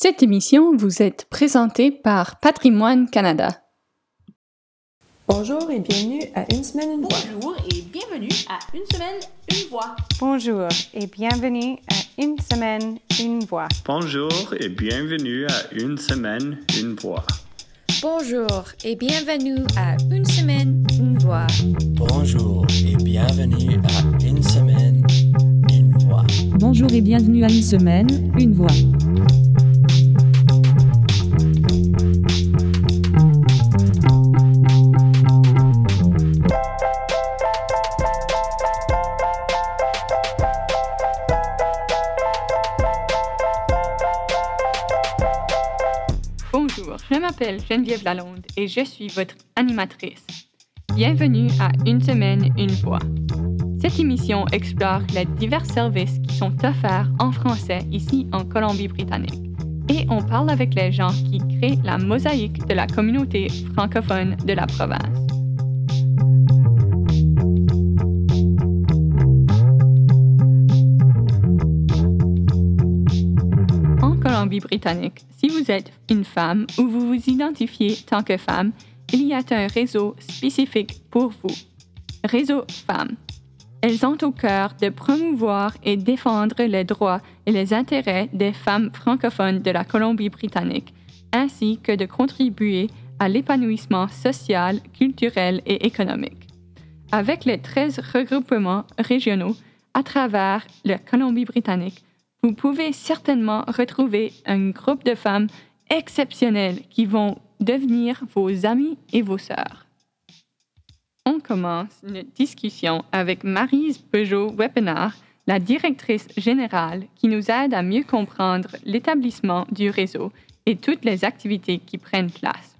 Cette émission vous est présentée par Patrimoine Canada. Bonjour et bienvenue à Une semaine, une voix. Bonjour et bienvenue à Une semaine, une voix. Bonjour et bienvenue à Une semaine, une voix. Bonjour et bienvenue à Une semaine, une voix. Bonjour et bienvenue à Une semaine, une voix. Bonjour et bienvenue à Une semaine, une voix. Bonjour et bienvenue à Une semaine, une voix. Je m'appelle Geneviève Lalonde et je suis votre animatrice. Bienvenue à Une semaine, une voix. Cette émission explore les divers services qui sont offerts en français ici en Colombie-Britannique. Et on parle avec les gens qui créent la mosaïque de la communauté francophone de la province. Colombie-Britannique, si vous êtes une femme ou vous vous identifiez tant que femme, il y a un réseau spécifique pour vous. Réseau Femmes. Elles ont au cœur de promouvoir et défendre les droits et les intérêts des femmes francophones de la Colombie-Britannique, ainsi que de contribuer à l'épanouissement social, culturel et économique. Avec les 13 regroupements régionaux à travers la Colombie-Britannique, vous pouvez certainement retrouver un groupe de femmes exceptionnelles qui vont devenir vos amis et vos sœurs. On commence une discussion avec Marise Peugeot-Wepenard, la directrice générale, qui nous aide à mieux comprendre l'établissement du réseau et toutes les activités qui prennent place.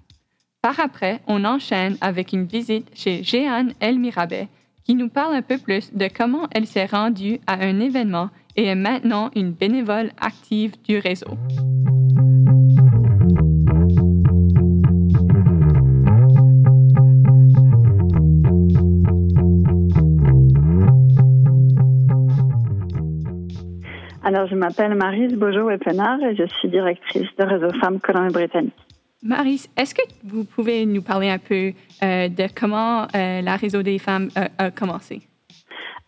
Par après, on enchaîne avec une visite chez Jeanne Elmirabet, qui nous parle un peu plus de comment elle s'est rendue à un événement et est maintenant une bénévole active du réseau. Alors, je m'appelle Marise Bojo-Wepenard et je suis directrice de Réseau Femmes Colombie-Britannique. Marise, est-ce que vous pouvez nous parler un peu euh, de comment euh, la Réseau des femmes euh, a commencé?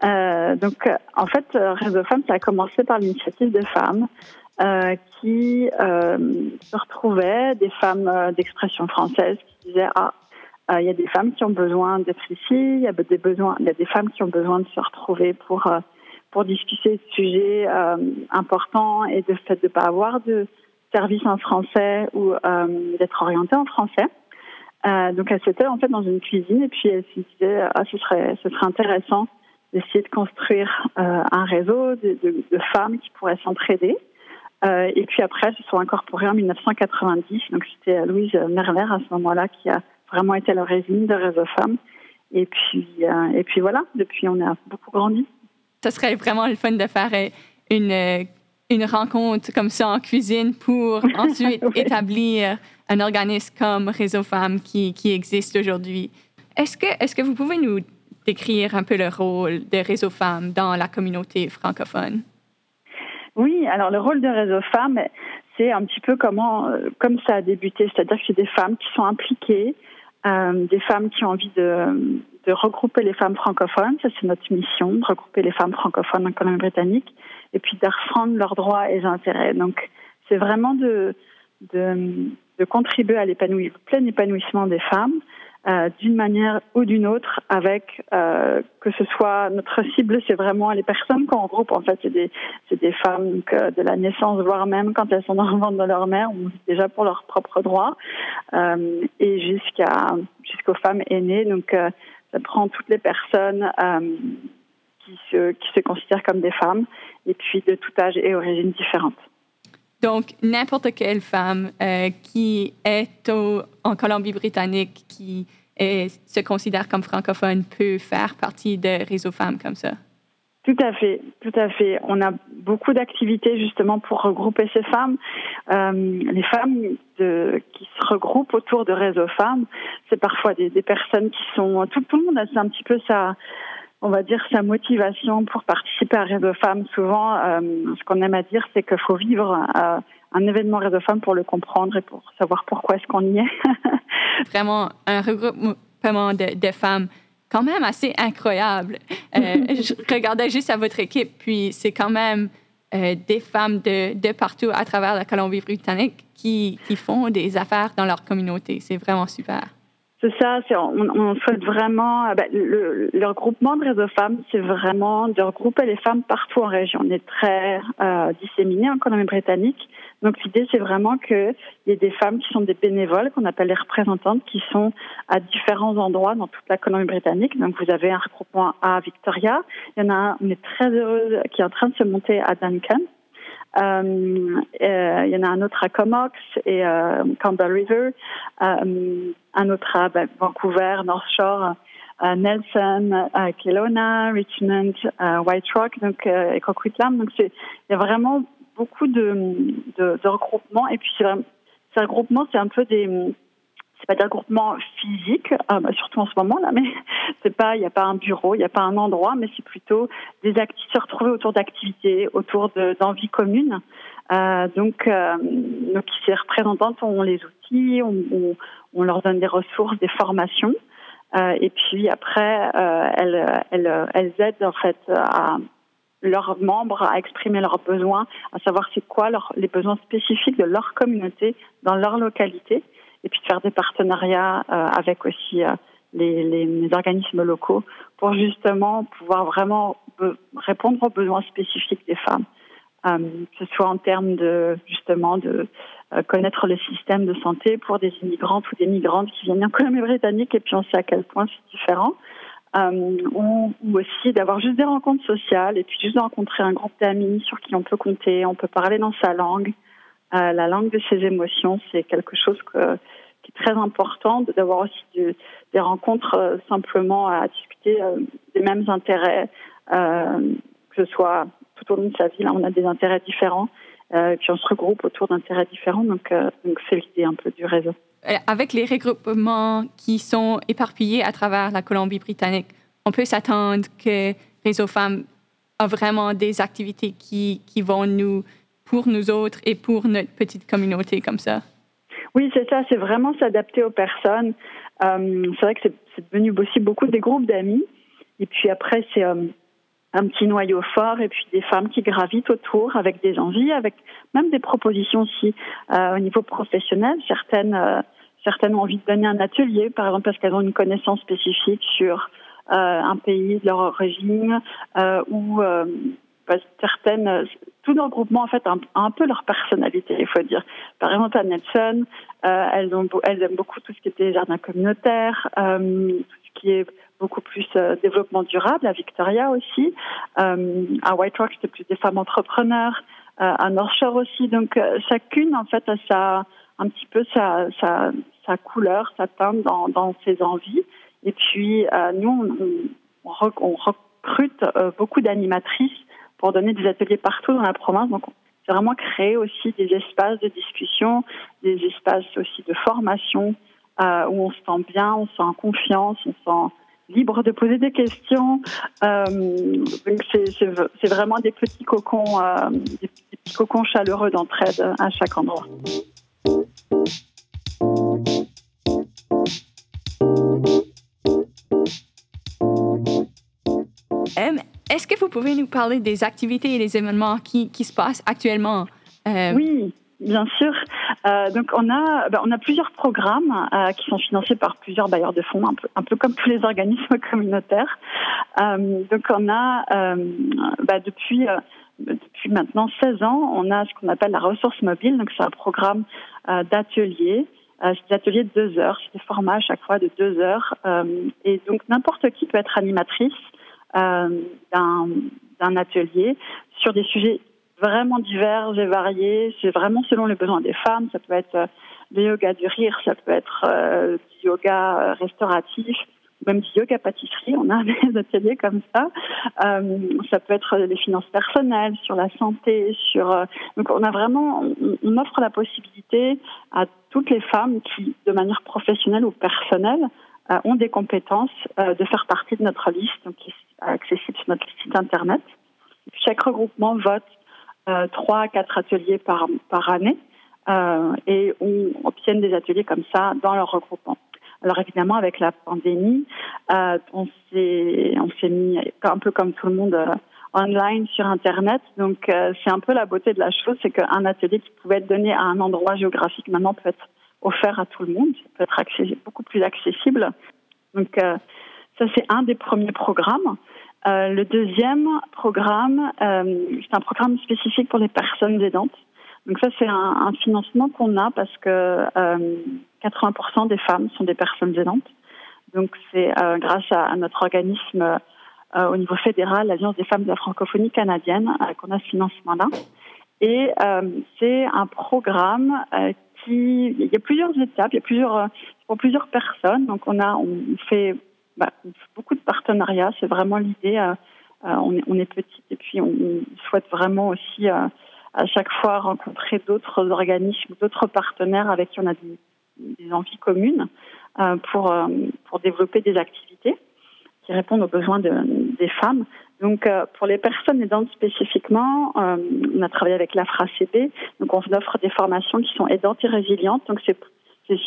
Euh, donc, en fait, euh, Réseau Femmes, ça a commencé par l'initiative de femmes euh, qui euh, se retrouvaient, des femmes euh, d'expression française qui disaient Ah, euh, il y a des femmes qui ont besoin d'être ici, il y, a des besoins, il y a des femmes qui ont besoin de se retrouver pour, pour discuter de sujets importants et de fait de pas avoir de service en français ou d'être orientées en français. Donc, elles s'étaient en fait dans une cuisine et puis elles se disaient Ah, ce serait, ce serait intéressant d'essayer de construire euh, un réseau de, de, de, femmes qui pourraient s'entraider. Euh, et puis après, elles se sont incorporées en 1990. Donc c'était Louise Merler à ce moment-là qui a vraiment été à l'origine de Réseau Femmes. Et puis, euh, et puis voilà, depuis on a beaucoup grandi. Ce serait vraiment le fun de faire une, une rencontre comme ça en cuisine pour ensuite oui. établir un organisme comme Réseau Femmes qui, qui existe aujourd'hui. Est-ce que, est que vous pouvez nous décrire un peu le rôle de Réseau Femmes dans la communauté francophone? Oui, alors le rôle de Réseau Femmes, c'est un petit peu comment, comme ça a débuté, c'est-à-dire que c'est des femmes qui sont impliquées, euh, des femmes qui ont envie de, regrouper les femmes francophones, ça c'est notre mission, de regrouper les femmes francophones en Colombie-Britannique, et puis de reprendre leurs droits et intérêts. Donc c'est vraiment de, de, de contribuer à l'épanouissement, plein épanouissement des femmes, euh, d'une manière ou d'une autre, avec euh, que ce soit notre cible, c'est vraiment les personnes qu'on regroupe. En fait, c'est des, c'est des femmes euh, de la naissance, voire même quand elles sont dans le ventre de leur mère, ou déjà pour leurs propres droits, et jusqu'à jusqu'aux femmes aînées. Donc, ça prend toutes les personnes qui se qui se considèrent comme des femmes, et puis de tout âge et origine différentes. Donc, n'importe quelle femme euh, qui est en Colombie-Britannique, qui se considère comme francophone, peut faire partie de réseaux femmes comme ça. Tout à fait, tout à fait. On a beaucoup d'activités justement pour regrouper ces femmes. Euh, les femmes qui se regroupent autour de réseaux femmes, c'est parfois des, des, personnes qui sont tout, tout le monde a un petit peu sa on va dire, sa motivation pour participer à Réseau Femmes. Souvent, euh, ce qu'on aime à dire, c'est qu'il faut vivre euh, un événement Réseau Femmes pour le comprendre et pour savoir pourquoi est-ce qu'on y est. Vraiment un regroupement de, de, femmes quand même assez incroyable. Euh, je regardais juste à votre équipe, puis c'est quand même euh, des femmes de, de, partout à travers la Colombie-Britannique qui, qui font des affaires dans leur communauté. C'est vraiment super. C'est ça, on, on, souhaite vraiment. Ben, le, le, regroupement de réseaux femmes, c'est vraiment de regrouper les femmes partout en région. On est très euh, disséminés en Colombie-Britannique. Donc l'idée, c'est vraiment qu'il y ait des femmes qui sont des bénévoles, qu'on appelle les représentantes, qui sont à différents endroits dans toute la Colombie-Britannique. Donc vous avez un regroupement à Victoria. Il y en a un, on est très heureuse, qui est en train de se monter à Duncan. Euh, euh, il y en a un autre à Comox et euh, Campbell River, un autre à ben, Vancouver, North Shore, Nelson, Kelowna, Richmond, White Rock, donc et Coquitlam. Donc c'est il y a vraiment beaucoup de, de, de regroupements et puis c'est un regroupement, c'est un peu des c'est pas des regroupements physiques, euh, bah, surtout en ce moment là, mais c'est pas, il n'y a pas un bureau, il n'y a pas un endroit, mais c'est plutôt des se retrouver autour d'activités, autour d'envies communes. Euh, donc, euh, donc ces représentantes ont les outils, on, leur donne des ressources, des formations, euh, et puis après, elles aident en fait à leurs membres à exprimer leurs besoins, à savoir c'est quoi leur, les besoins spécifiques de leur communauté dans leur localité et puis de faire des partenariats euh, avec aussi euh, les, organismes locaux pour justement pouvoir vraiment répondre aux besoins spécifiques des femmes, euh, que ce soit en termes de justement de connaître le système de santé pour des immigrantes ou des migrantes qui viennent en Colombie-Britannique et puis on sait à quel point c'est différent. Ou, ou, aussi d'avoir juste des rencontres sociales et puis juste de rencontrer un groupe d'amis sur qui on peut compter, on peut parler dans sa langue, euh, la langue de ses émotions, c'est quelque chose qui est très important, d'avoir aussi des rencontres euh, simplement à discuter euh, des mêmes intérêts, que ce soit tout au long de sa vie. Là, on a des intérêts différents, puis on se regroupe autour d'intérêts différents, donc donc c'est l'idée un peu du réseau. Avec les regroupements qui sont éparpillés à travers la Colombie-Britannique, on peut s'attendre que Réseau Femmes a vraiment des activités qui, qui vont nous pour nous autres et pour notre petite communauté comme ça. Oui, c'est ça, c'est vraiment s'adapter aux personnes. Euh, c'est vrai que c'est devenu aussi beaucoup des groupes d'amis. Et puis après, c'est euh, un petit noyau fort et puis des femmes qui gravitent autour avec des envies, avec même des propositions aussi euh, au niveau professionnel. Certaines, certaines ont envie de donner un atelier, par exemple parce qu'elles ont une connaissance spécifique sur un pays de leur origine ou certaines, tout dans le groupement en fait un, un, peu leur personnalité, il faut dire. Par exemple à Nelson, euh, elles, aiment beaucoup tout ce qui était jardin communautaire, euh, tout ce qui est beaucoup plus euh, développement durable. À Victoria aussi, euh, à White Rock c'était plus des femmes entrepreneurs, à North Shore aussi. Donc chacune en fait a sa un petit peu sa, sa, sa couleur, sa teinte dans, dans ses envies. Et puis nous on, on recrute beaucoup d'animatrices pour donner des ateliers partout dans la province. Donc, c'est vraiment créer aussi des espaces de discussion, des espaces aussi de formation euh, où on se sent bien, on se sent en confiance, on se sent libre de poser des questions. Euh, c'est vraiment des petits cocons, euh, des petits cocons chaleureux d'entraide à chaque endroit. Pouvez nous parler des activités et des événements qui, qui se passent actuellement? Euh... Oui, bien sûr. Euh, donc on a, ben, on a plusieurs programmes euh, qui sont financés par plusieurs bailleurs de fonds, un peu, un peu comme tous les organismes communautaires. Donc on a, ben, depuis, depuis maintenant 16 ans, on a ce qu'on appelle la ressource mobile. Donc c'est un programme d'ateliers. c'est des ateliers de deux heures, c'est des formats à chaque fois de deux heures. et donc n'importe qui peut être animatrice d'un atelier sur des sujets vraiment divers et variés. C'est vraiment selon les besoins des femmes. Ça peut être le yoga du rire, ça peut être euh, du yoga restauratif, même du yoga pâtisserie. On a des ateliers comme ça. Euh, ça peut être les finances personnelles, sur la santé, sur. Euh, donc on a vraiment, on, offre la possibilité à toutes les femmes qui, de manière professionnelle ou personnelle, euh, ont des compétences euh, de faire partie de notre liste, donc qui est accessible sur notre site internet. Chaque regroupement vote euh, trois à quatre ateliers par, par année euh, et on obtient des ateliers comme ça dans leur regroupement. Alors évidemment, avec la pandémie, euh, on s'est on s'est mis un peu comme tout le monde euh, online sur Internet. Donc euh, c'est un peu la beauté de la chose, c'est qu'un atelier qui pouvait être donné à un endroit géographique maintenant peut être offert à tout le monde, peut être beaucoup plus accessible. Donc euh, ça c'est un des premiers programmes. Euh, le deuxième programme, euh, c'est un programme spécifique pour les personnes aidantes. Donc ça, c'est un, un financement qu'on a parce que euh, 80% des femmes sont des personnes aidantes. Donc c'est euh, grâce à, à, notre organisme euh, au niveau fédéral, l'Alliance des femmes de la francophonie canadienne, euh, qu'on a ce financement-là. Et euh, c'est un programme il y a plusieurs étapes, il y a plusieurs, pour plusieurs personnes. Donc on a, on fait bah, beaucoup de partenariats. C'est vraiment l'idée. Euh, on, est, on est petit et puis on, on souhaite vraiment aussi euh, à chaque fois rencontrer d'autres organismes, d'autres partenaires avec qui on a des, envies communes euh, pour, pour développer des activités qui répondent aux besoins de, des femmes. Donc, euh, pour les personnes aidantes spécifiquement, euh, on a travaillé avec l'AFRA-CB. Donc, on offre des formations qui sont aidantes et résilientes. Donc, c'est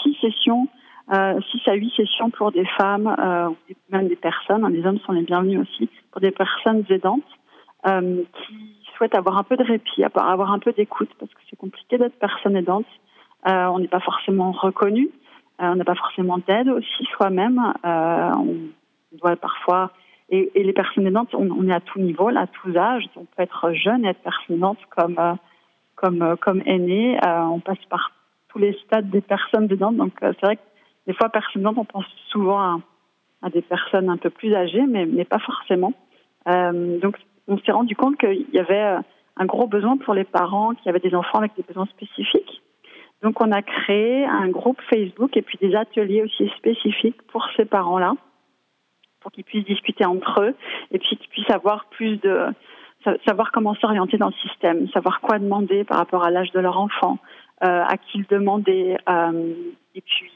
six sessions, euh, six à huit sessions pour des femmes, euh, même des personnes. Les hommes sont les bienvenus aussi pour des personnes aidantes euh, qui souhaitent avoir un peu de répit, avoir un peu d'écoute, parce que c'est compliqué d'être personne aidante. Euh, on n'est pas forcément reconnu, on n'a pas forcément d'aide aussi soi-même. On doit parfois et, les personnes aidantes, on, on, est à tout niveau, à tous âges. On peut être jeune et être personne aidante comme euh, comme euh, comme aîné. Euh, on passe par tous les stades des personnes aidantes. Donc c'est vrai que des fois, personne aidante, on pense souvent à, à, des personnes un peu plus âgées, mais mais pas forcément. donc on s'est rendu compte qu'il y avait un gros besoin pour les parents qui avaient des enfants avec des besoins spécifiques. Donc on a créé un groupe Facebook et puis des ateliers aussi spécifiques pour ces parents-là pour qu'ils puissent discuter entre eux et puis qu'ils puissent avoir plus de savoir comment s'orienter dans le système, savoir quoi demander par rapport à l'âge de leur enfant, euh, à qui le demander, euh, et puis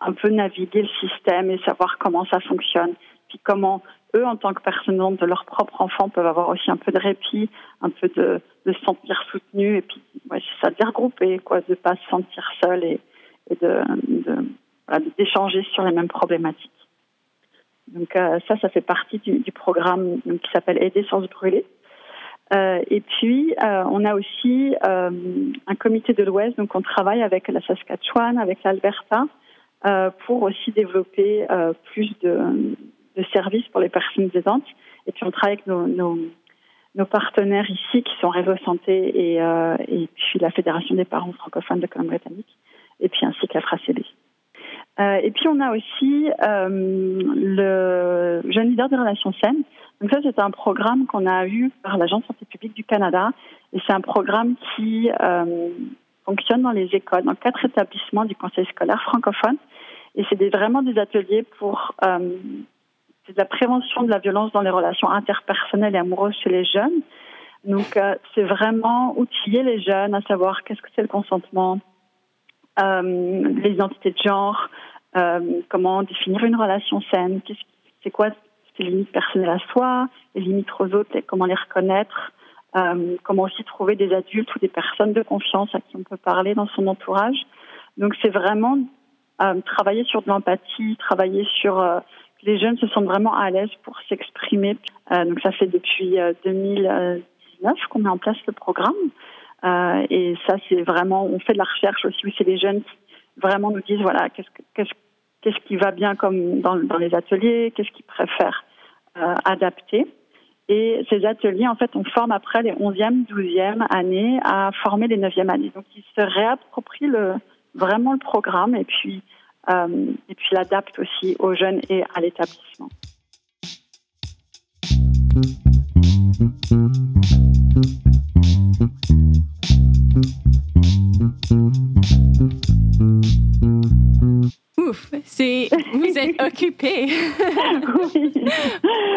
un peu naviguer le système et savoir comment ça fonctionne, puis comment eux, en tant que personnes de leur propre enfant, peuvent avoir aussi un peu de répit, un peu de, se sentir soutenu, et puis c'est ça, de regrouper, quoi, de pas se sentir seul et, de, d'échanger sur les mêmes problématiques. Donc euh, ça, ça fait partie du, programme qui s'appelle Aider sans se brûler. Euh, et puis, euh, on a aussi un comité de l'Ouest, donc on travaille avec la Saskatchewan, avec l'Alberta, pour aussi développer plus de, services pour les personnes aidantes. Et puis, on travaille avec nos, partenaires ici, qui sont Réseau Santé et, puis la Fédération des parents francophones de Colombie-Britannique, et puis ainsi qu'AFRA-CB. Euh, et puis on a aussi euh, le jeune leader des relations saines. Donc ça c'est un programme qu'on a eu par l'Agence santé publique du Canada et c'est un programme qui euh, fonctionne dans les écoles, dans quatre établissements du conseil scolaire francophone. Et c'est vraiment des ateliers pour la prévention de la violence dans les relations interpersonnelles et amoureuses chez les jeunes. Donc c'est vraiment outiller les jeunes à savoir qu'est-ce que c'est le consentement, les identités de genre, euh, comment définir une relation saine, c'est quoi ces limites personnelles à soi, les limites aux autres, et comment les reconnaître, euh, comment aussi trouver des adultes ou des personnes de confiance à qui on peut parler dans son entourage. Donc c'est vraiment euh, travailler sur de l'empathie, travailler sur euh, les jeunes se sentent vraiment à l'aise pour s'exprimer. Euh, donc ça fait depuis 2019 qu'on met en place le programme. Euh, et ça, c'est vraiment, on fait de la recherche aussi où c'est les jeunes qui vraiment nous disent, voilà, qu'est-ce qui va bien comme dans, les ateliers, qu'est-ce qu'ils préfèrent euh, adapter. Et ces ateliers, en fait, on forme après les 11e, 12e années à former les 9e années. Donc, ils se réapproprient vraiment le programme et puis, euh, et puis l'adaptent aussi aux jeunes et à l'établissement. Ouf, c'est vous êtes occupé. oui,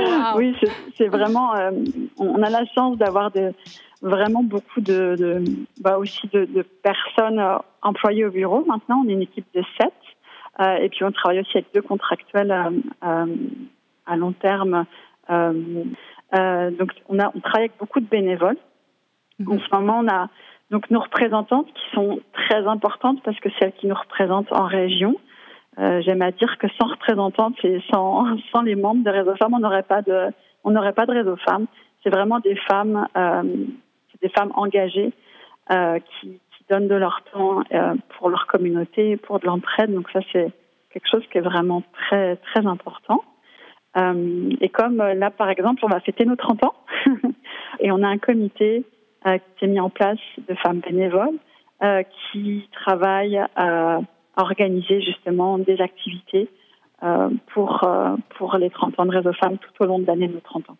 wow. oui c'est vraiment. Euh, on a la chance d'avoir vraiment beaucoup de, de bah aussi de, de personnes euh, employées au bureau. Maintenant, on est une équipe de sept. Euh, et puis on travaille aussi avec deux contractuels euh, à long terme. Donc on, a, on travaille avec beaucoup de bénévoles. En ce moment, on a donc nos représentantes qui sont très importantes parce que c'est elles qui nous représentent en région. Euh, J'aime à dire que sans représentantes et sans, sans les membres de Réseau Femmes, on n'aurait pas de on n'aurait pas de Réseau Femmes. C'est vraiment des femmes, euh, des femmes engagées euh, qui, qui donnent de leur temps euh, pour leur communauté, pour de l'entraide. Donc ça, c'est quelque chose qui est vraiment très très important. Euh, et comme euh, là, par exemple, on va fêter nos 30 ans et on a un comité qui est mis en place de femmes bénévoles euh, qui travaillent à organiser justement des activités euh, pour, euh, pour les 30 ans de Réseau Femmes tout au long de l'année de nos 30 ans.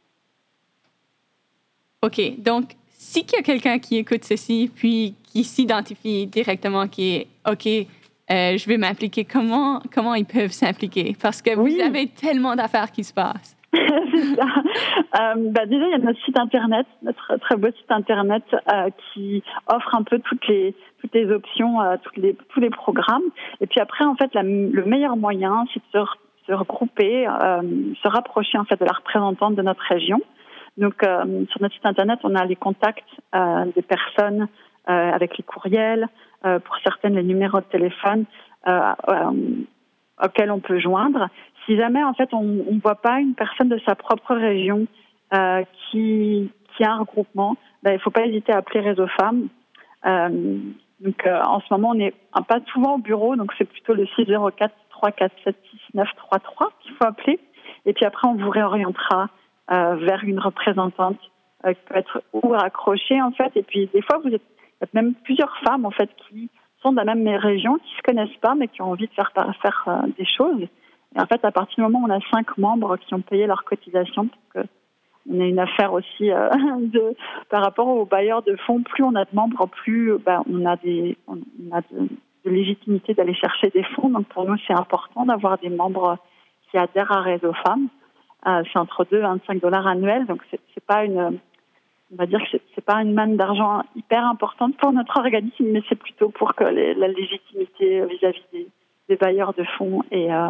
OK. Donc, si il y a quelqu'un qui écoute ceci, puis qui s'identifie directement, qui est OK, euh, je vais m'impliquer, comment, comment ils peuvent s'impliquer? Parce que Oui. vous avez tellement d'affaires qui se passent. C'est. Euh, bah déjà, il y a notre site internet, notre très beau site internet euh, qui offre un peu toutes les toutes les options, euh, toutes les tous les programmes. Et puis après, en fait, le meilleur moyen, c'est de se, se regrouper, euh, se rapprocher en fait de la représentante de notre région. Donc, euh, sur notre site internet, on a les contacts des personnes avec les courriels, pour certaines les numéros de téléphone auxquels on peut joindre. Si jamais en fait on ne voit pas une personne de sa propre région euh, qui, qui a un regroupement, ben, il ne faut pas hésiter à appeler Réseau Femmes. Euh, donc euh, en ce moment on n'est pas souvent au bureau, donc c'est plutôt le 604 347 6933 qu'il faut appeler. Et puis après on vous réorientera vers une représentante qui peut être ou raccrochée en fait. Et puis des fois vous êtes, il y a même plusieurs femmes en fait qui sont de la même région, qui se connaissent pas mais qui ont envie de faire faire des choses. Et en fait, à partir du moment où on a cinq membres qui ont payé leur cotisation, on a une affaire aussi euh, par rapport aux bailleurs de fonds, plus on a de membres, plus ben, on a de, légitimité d'aller chercher des fonds. Donc pour nous, c'est important d'avoir des membres qui adhèrent à Réseau Femmes. Euh, c'est entre 2 et 25 dollars annuels, donc c'est c'est pas une on va dire que c'est- pas une manne d'argent hyper importante pour notre organisme, mais c'est plutôt pour que la légitimité vis-à-vis des, des bailleurs de fonds et euh,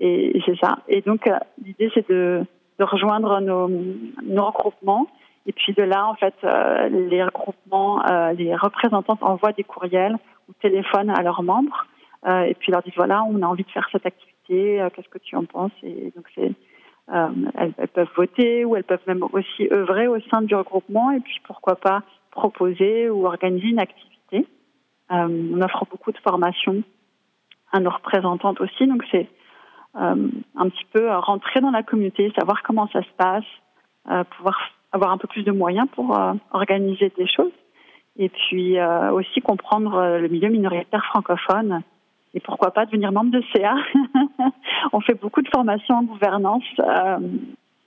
et, c'est ça. Et donc euh, l'idée c'est de, rejoindre nos, regroupements et puis de là en fait euh, les regroupements, euh, les représentantes envoient des courriels ou téléphonent à leurs membres et puis leur disent voilà on a envie de faire cette activité, qu'est-ce que tu en penses? Et donc elles, elles peuvent voter ou elles peuvent même aussi œuvrer au sein du regroupement et puis pourquoi pas proposer ou organiser une activité. On offre beaucoup de formations à nos représentantes aussi, donc c'est un petit peu euh, rentrer dans la communauté, savoir comment ça se passe, euh, pouvoir avoir un peu plus de moyens pour euh, organiser des choses et puis euh, aussi comprendre euh, le milieu minoritaire francophone et pourquoi pas devenir membre de CA. On fait beaucoup de formations en gouvernance. Euh,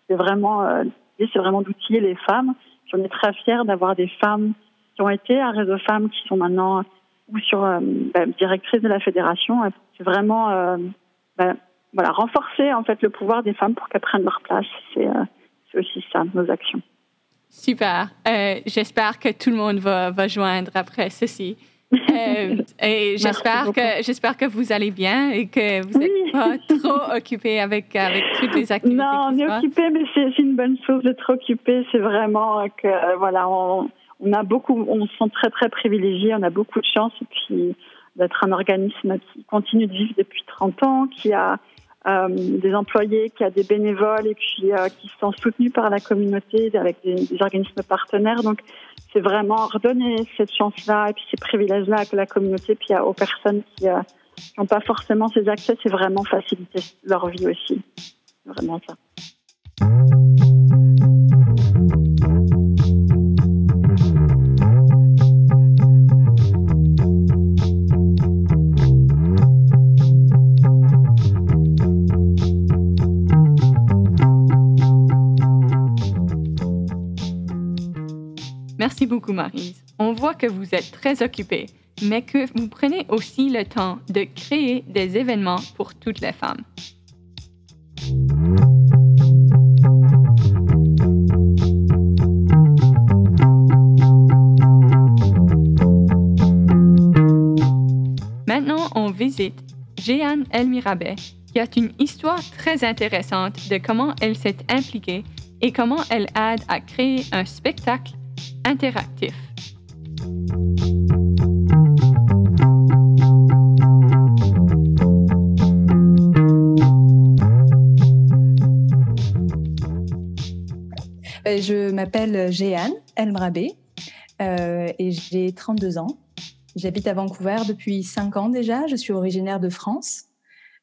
c'est vraiment, euh, c'est vraiment d'outiller les femmes. On est très fiers d'avoir des femmes qui ont été à Réseau Femmes, qui sont maintenant ou sur euh, ben, de la fédération. C'est vraiment euh, ben, voilà, renforcer en fait le pouvoir des femmes pour qu'elles prennent leur place. C'est euh, aussi ça, nos actions. Super. Euh, j'espère que tout le monde va, va joindre après ceci. Euh, et j'espère que, j'espère que vous allez bien et que vous n'êtes Oui. pas trop occupé avec, avec toutes les activités. Non, on est occupé, mais c'est une bonne chose d'être occupé. C'est vraiment que voilà, on, on a beaucoup, on se sent très très privilégié, on a beaucoup de chance et puis d'être un organisme qui continue de vivre depuis 30 ans, qui a euh, des employés, qui a des bénévoles et puis euh, qui sont soutenus par la communauté avec des, organismes partenaires. Donc c'est vraiment redonner cette chance-là et puis ces privilèges-là à la communauté, puis aux personnes qui euh, n'ont pas forcément ces accès, c'est vraiment faciliter leur vie aussi. Vraiment ça. Merci beaucoup, Marise. On voit que vous êtes très occupée, mais que vous prenez aussi le temps de créer des événements pour toutes les femmes. Maintenant, on visite Jeanne Elmirabet, qui a une histoire très intéressante de comment elle s'est impliquée et comment elle aide à créer un spectacle interactif. Euh, Je m'appelle Jeanne Elmrabé euh, et j'ai 32 ans. J'habite à Vancouver depuis 5 ans déjà. Je suis originaire de France.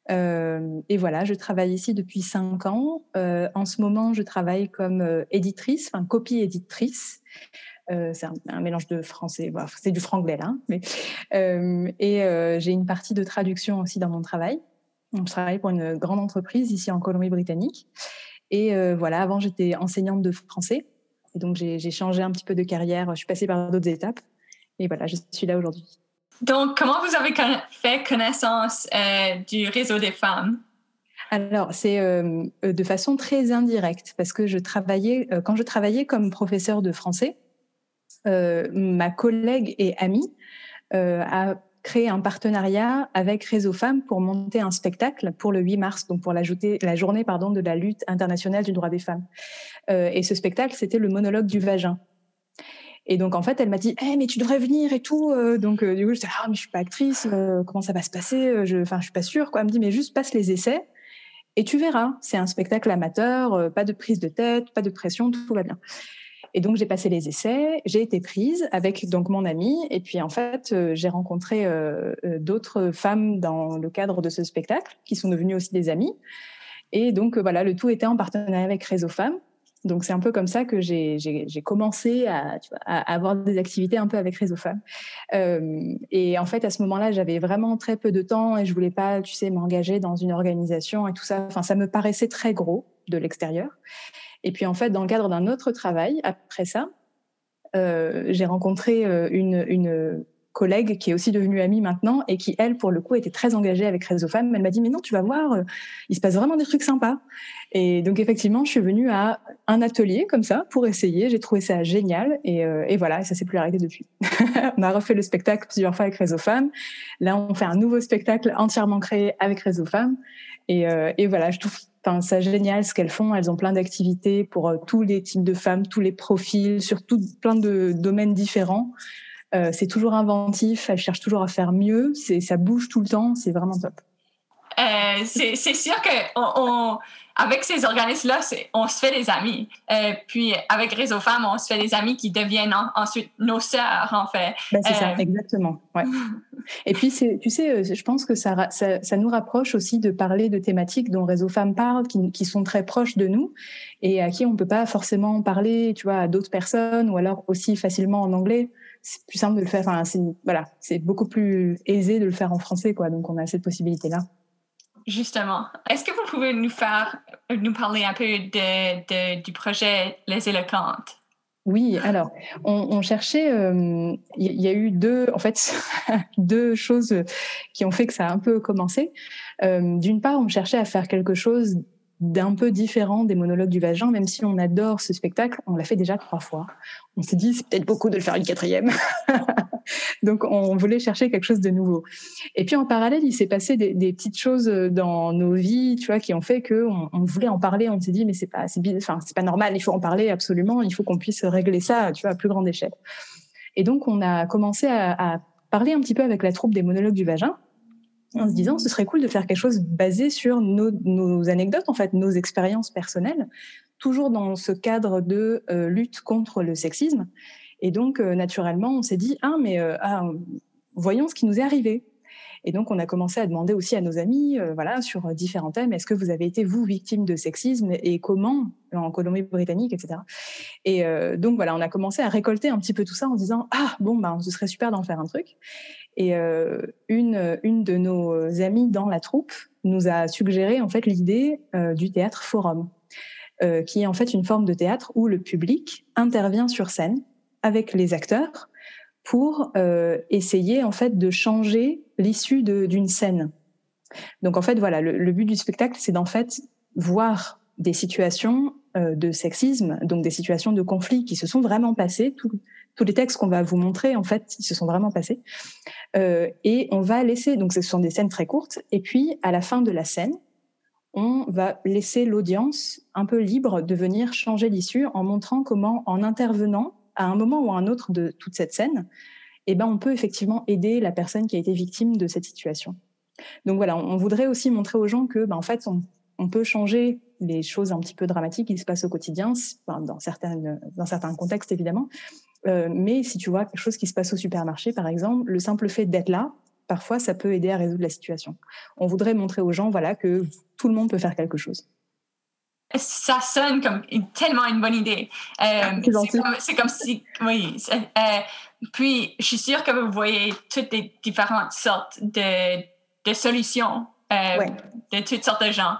Euh, et voilà, je travaille ici depuis 5 ans. Euh, en ce moment, je travaille comme éditrice, enfin copie-éditrice. Euh, c'est un, un, mélange de français, bon, c'est du franglais là. Mais, euh, et euh, j'ai une partie de traduction aussi dans mon travail. Donc, je travaille pour une grande entreprise ici en Colombie-Britannique. Et voilà, avant, j'étais enseignante de français. Et donc, j'ai changé un petit peu de carrière. Je suis passée par d'autres étapes. Et voilà, je suis là aujourd'hui. Donc, comment vous avez fait connaissance euh, du réseau des femmes? Alors, c'est euh, de façon très indirecte parce que je travaillais, euh, quand je travaillais comme professeur de français, ma collègue et amie euh, a créé un partenariat avec Réseau Femmes pour monter un spectacle pour le 8 mars, donc pour la journée pardon, de la lutte internationale du droit des femmes. Euh, et ce spectacle, c'était le monologue du vagin. Et donc, en fait, elle m'a dit hey, mais tu devrais venir et tout. Euh, donc, euh, du coup, je disais Ah, mais je suis pas actrice, euh, comment ça va se passer je, Enfin, je suis pas sûre. Quoi. Elle me dit Mais juste passe les essais et tu verras. C'est un spectacle amateur, euh, pas de prise de tête, pas de pression, tout va bien. Et donc, j'ai passé les essais, j'ai été prise avec donc mon amie. Et puis, en fait, euh, j'ai rencontré euh, d'autres femmes dans le cadre de ce spectacle qui sont devenues aussi des amies. Et donc, voilà, le tout était en partenariat avec Réseau Femmes. Donc c'est un peu comme ça que j'ai commencé à, avoir des activités un peu avec Réseau Femmes. Euh, et en fait, à ce moment-là, j'avais vraiment très peu de temps et je voulais pas, tu sais, m'engager dans une organisation et tout ça. Enfin, ça me paraissait très gros de l'extérieur. Et puis en fait, dans le cadre d'un autre travail, après ça, euh, j'ai rencontré euh, une, une collègue qui est aussi devenue amie maintenant et qui, elle, pour le coup, était très engagée avec Réseau Femmes. Elle m'a dit, mais non, tu vas voir, euh, il se passe vraiment des trucs sympas. Et donc, effectivement, je suis venue à un atelier comme ça pour essayer. J'ai trouvé ça génial. Et, et voilà, et ça s'est plus arrêté depuis. on a refait le spectacle plusieurs fois avec Réseau Femmes. Là, on fait un nouveau spectacle entièrement créé avec Réseau Femmes. Et, et voilà, je trouve C'est génial ce qu'elles font. Elles ont plein d'activités pour euh, tous les types de femmes, tous les profils, sur plein de domaines différents. Euh, c'est toujours inventif, elles cherchent toujours à faire mieux, ça bouge tout le temps, c'est vraiment top. Euh, c'est sûr que on, on, avec ces organismes-là, on se fait des amis. Euh, puis avec Réseau Femmes, on se fait des amis qui deviennent en, ensuite nos sœurs, en fait. Ben, c'est ça, exactement. Ouais. Et puis, tu sais, je pense que ça, ça, ça, nous rapproche aussi de parler de thématiques dont Réseau Femmes parle, qui, qui sont très proches de nous et à qui on peut pas forcément parler, tu vois, à d'autres personnes ou alors aussi facilement en anglais c'est plus simple de le faire. Enfin, c'est voilà, c'est beaucoup plus aisé de le faire en français, quoi. Donc, on a cette possibilité-là. Justement, est-ce que vous pouvez nous faire, nous parler un peu de, du projet Les Éloquentes? Oui, alors, on, cherchait, il euh, y, y, a eu deux, en fait, deux choses qui ont fait que ça a un peu commencé. Euh, D'une part, on cherchait à faire quelque chose d'un peu différent des monologues du vagin, même si on adore ce spectacle, on l'a fait déjà trois fois. On s'est dit, c'est peut-être beaucoup de le faire une quatrième. Donc, on voulait chercher quelque chose de nouveau. Et puis, en parallèle, il s'est passé des, petites choses dans nos vies, tu vois, qui ont fait qu'on on voulait en parler. On s'est dit, mais c'est pas, pas normal, il faut en parler absolument, il faut qu'on puisse régler ça, tu vois, à plus grande échelle. Et donc, on a commencé à, parler un petit peu avec la troupe des monologues du vagin, en se disant ce serait cool de faire quelque chose basé sur nos, nos anecdotes, en fait, nos expériences personnelles, toujours dans ce cadre de euh, lutte contre le sexisme. Et donc, euh, naturellement, on s'est dit ah mais euh, ah, voyons ce qui nous est arrivé. Et donc, on a commencé à demander aussi à nos amis, euh, voilà, sur différents thèmes, est-ce que vous avez été, vous, victime de sexisme et comment en Colombie-Britannique, etc. Et donc, voilà, on a commencé à récolter un petit peu tout ça en disant, ah, bon, ben, ce serait super d'en faire un truc. Et une, une de nos amies dans la troupe nous a suggéré, en fait, l'idée du théâtre forum, qui est en fait une forme de théâtre où le public intervient sur scène avec les acteurs pour euh, essayer en fait de changer l'issue d'une scène. Donc en fait voilà, le, but du spectacle c'est d'en fait voir des situations euh, de sexisme, donc des situations de conflit qui se sont vraiment passées, tous les textes qu'on va vous montrer, en fait, ils se sont vraiment passés. Euh, et on va laisser, donc ce sont des scènes très courtes, et puis à la fin de la scène, on va laisser l'audience un peu libre de venir changer l'issue en montrant comment, en intervenant à un moment ou à un autre de toute cette scène, eh ben, on peut effectivement aider la personne qui a été victime de cette situation. Donc voilà, on voudrait aussi montrer aux gens que, ben, en fait, on, peut changer les choses un petit peu dramatiques qui se passent au quotidien, dans, dans certains contextes évidemment. Euh, mais si tu vois quelque chose qui se passe au supermarché, par exemple, le simple fait d'être là, parfois, ça peut aider à résoudre la situation. On voudrait montrer aux gens, voilà, que tout le monde peut faire quelque chose. Ça sonne comme tellement une bonne idée. Euh, c'est comme, si, oui. Euh, puis, je suis sûre que vous voyez toutes les différentes sortes de, de solutions de toutes sortes de gens.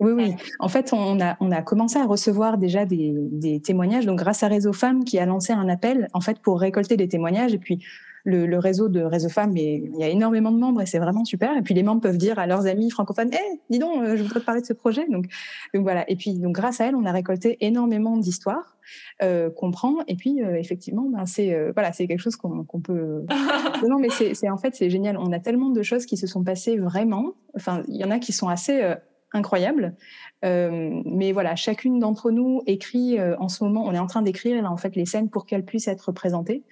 Oui, oui. En fait, on a, on a commencé à recevoir déjà des, des, témoignages. Donc, grâce à Réseau Femmes qui a lancé un appel en fait pour récolter des témoignages. Et puis, le, réseau de Réseau Femmes, il y a énormément de membres et c'est vraiment super. Et puis, les membres peuvent dire à leurs amis francophones "Eh, dis donc, euh, je voudrais te parler de ce projet." Donc, donc voilà. Et puis, donc grâce à elle, on a récolté énormément d'histoires euh, qu'on prend. Et puis, euh, effectivement, ben, c'est euh, voilà, c'est quelque chose qu'on peut. non, mais c'est en fait c'est génial. On a tellement de choses qui se sont passées vraiment. Enfin, il y en a qui sont assez incroyable. Euh, mais voilà, chacune d'entre nous écrit euh, en ce moment, on est en train d'écrire là en fait les scènes pour qu'elles puissent être représentées.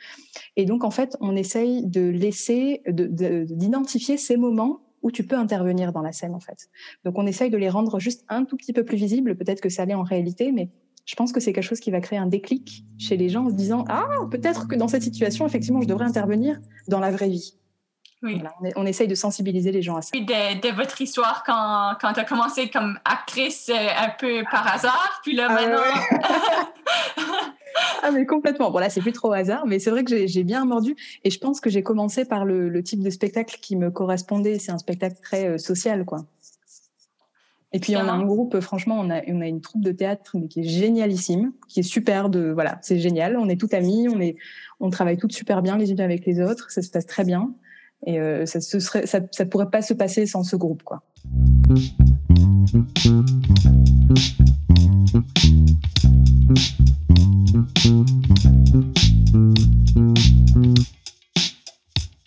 Et donc en fait, on essaye de laisser, d'identifier ces moments où tu peux intervenir dans la scène en fait. Donc on essaye de les rendre juste un tout petit peu plus visibles. Peut-être que ça l'est en réalité, mais je pense que c'est quelque chose qui va créer un déclic chez les gens en se disant ah peut-être que dans cette situation effectivement je devrais intervenir dans la vraie vie. Oui. on, essaye de sensibiliser les gens à ça. De, de votre histoire quand, quand tu as commencé comme actrice euh, un peu par hasard, puis là ah maintenant. ah mais complètement. Bon là c'est plus trop hasard, mais c'est vrai que j'ai bien mordu et je pense que j'ai commencé par le, le, type de spectacle qui me correspondait. C'est un spectacle très euh, social quoi. Et puis on a un groupe, franchement, on a, on a une troupe de théâtre mais qui est génialissime, qui est super de, voilà, c'est génial. On est tout amis, on est, on travaille toutes super bien les unes avec les autres, ça se passe très bien. Et euh, ça ne serait, ça, ça, pourrait pas se passer sans ce groupe, quoi.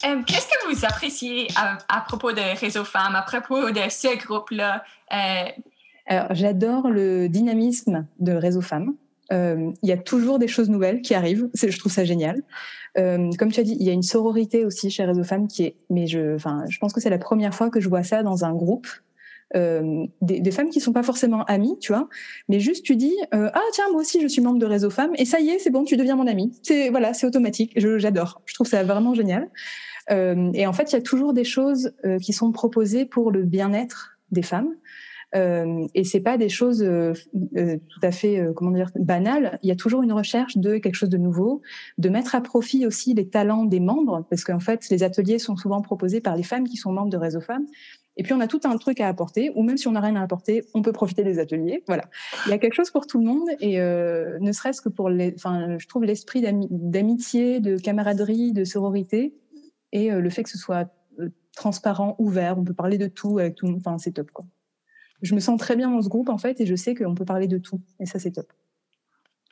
Euh, qu'est-ce que vous appréciez à, propos de Réseau Femmes, à propos de ce groupe-là? Euh... Alors, j'adore le dynamisme de Réseau Femmes. Euh, il y a toujours des choses nouvelles qui arrivent. Je trouve ça génial. Euh, comme tu as dit, il y a une sororité aussi chez Réseau Femmes qui est, mais je, enfin, je pense que c'est la première fois que je vois ça dans un groupe. Euh, des, des, femmes qui sont pas forcément amies, tu vois, mais juste tu dis euh, ah tiens moi aussi je suis membre de Réseau Femmes et ça y est c'est bon tu deviens mon amie. C'est voilà c'est automatique. J'adore. Je, trouve ça vraiment génial. Euh, et en fait il y a toujours des choses euh, qui sont proposées pour le bien-être des femmes. Euh, et c'est pas des choses euh, euh, tout à fait comment dire banales. Il y a toujours une recherche de quelque chose de nouveau, de mettre à profit aussi les talents des membres, parce qu'en fait les ateliers sont souvent proposés par les femmes qui sont membres de Réseau Femmes. Et puis on a tout un truc à apporter, ou même si on n'a rien à apporter, on peut profiter des ateliers. Voilà, il y a quelque chose pour tout le monde, et euh, ne serait-ce que pour enfin, je trouve l'esprit d'amitié, de camaraderie, de sororité, et le fait que ce soit transparent, ouvert, on peut parler de tout avec tout le monde. Enfin, c'est top quoi je me sens très bien dans ce groupe en fait et je sais qu'on peut parler de tout et ça c'est top.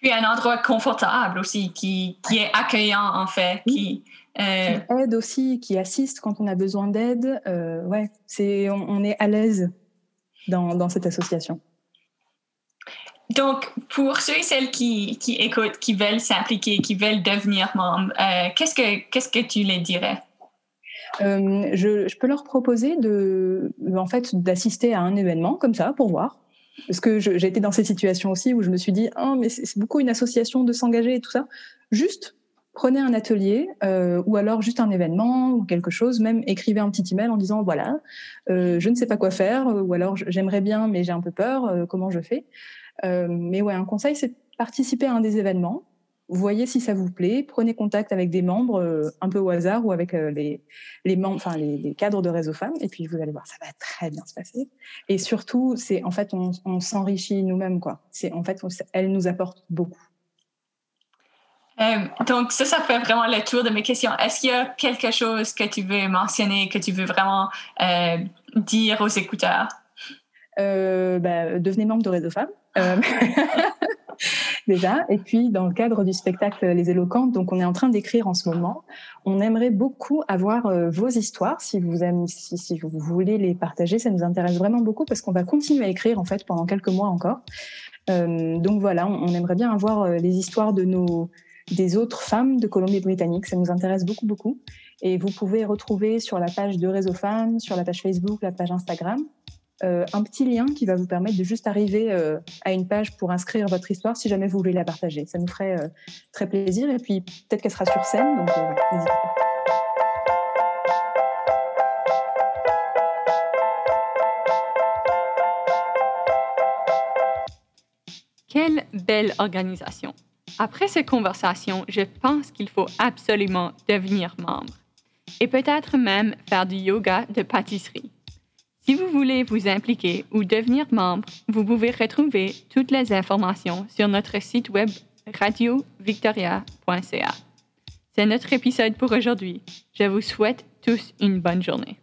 Puis un endroit confortable aussi qui, qui est accueillant en fait, qui, euh... qui, aide aussi, qui assiste quand on a besoin d'aide. Euh, ouais, c'est on, est à l'aise dans, dans, cette association. Donc, pour ceux et celles qui, qui écoutent, qui veulent s'impliquer, qui veulent devenir membres, euh, qu'est-ce que qu'est-ce que tu les dirais? Euh, je, je, peux leur proposer de, en fait, d'assister à un événement comme ça pour voir. Parce que j'ai été dans cette situation aussi où je me suis dit, oh, mais c'est beaucoup une association de s'engager et tout ça. Juste prenez un atelier euh, ou alors juste un événement ou quelque chose, même écrivez un petit email en disant voilà, euh, je ne sais pas quoi faire ou alors j'aimerais bien mais j'ai un peu peur, euh, comment je fais? Euh, mais ouais, un conseil c'est participer à un des événements, voyez si ça vous plaît, prenez contact avec des membres euh, un peu au hasard ou avec euh, les, les membres, enfin les, les, cadres de Réseau Femmes, et puis vous allez voir, ça va très bien se passer. Et surtout, c'est en fait, on, on s'enrichit nous-mêmes, quoi. C'est en fait, elle nous apporte beaucoup. Euh, donc ça, ça fait vraiment le tour de mes questions. Est-ce qu'il y a quelque chose que tu veux mentionner, que tu veux vraiment dire aux écouteurs? bah, devenez membre de Réseau Femmes. déjà. Et puis, dans le cadre du spectacle Les Éloquentes, donc on est en train d'écrire en ce moment. On aimerait beaucoup avoir euh, vos histoires. Si vous, aimez, si, vous voulez les partager, ça nous intéresse vraiment beaucoup parce qu'on va continuer à écrire en fait pendant quelques mois encore. Euh, donc voilà, on, on, aimerait bien avoir euh, les histoires de nos des autres femmes de Colombie-Britannique. Ça nous intéresse beaucoup, beaucoup. Et vous pouvez retrouver sur la page de Réseau Femmes, sur la page Facebook, la page Instagram, euh, un petit lien qui va vous permettre de juste arriver euh, à une page pour inscrire votre histoire si jamais vous voulez la partager. Ça nous ferait euh, très plaisir et puis peut-être qu'elle sera sur scène, donc n'hésitez pas. Quelle belle organisation. Après cette conversation, je pense qu'il faut absolument devenir membre et peut-être même faire du yoga de pâtisserie. Si vous voulez vous impliquer ou devenir membre, vous pouvez retrouver toutes les informations sur notre site web radiovictoria.ca. C'est notre épisode pour aujourd'hui. Je vous souhaite tous une bonne journée.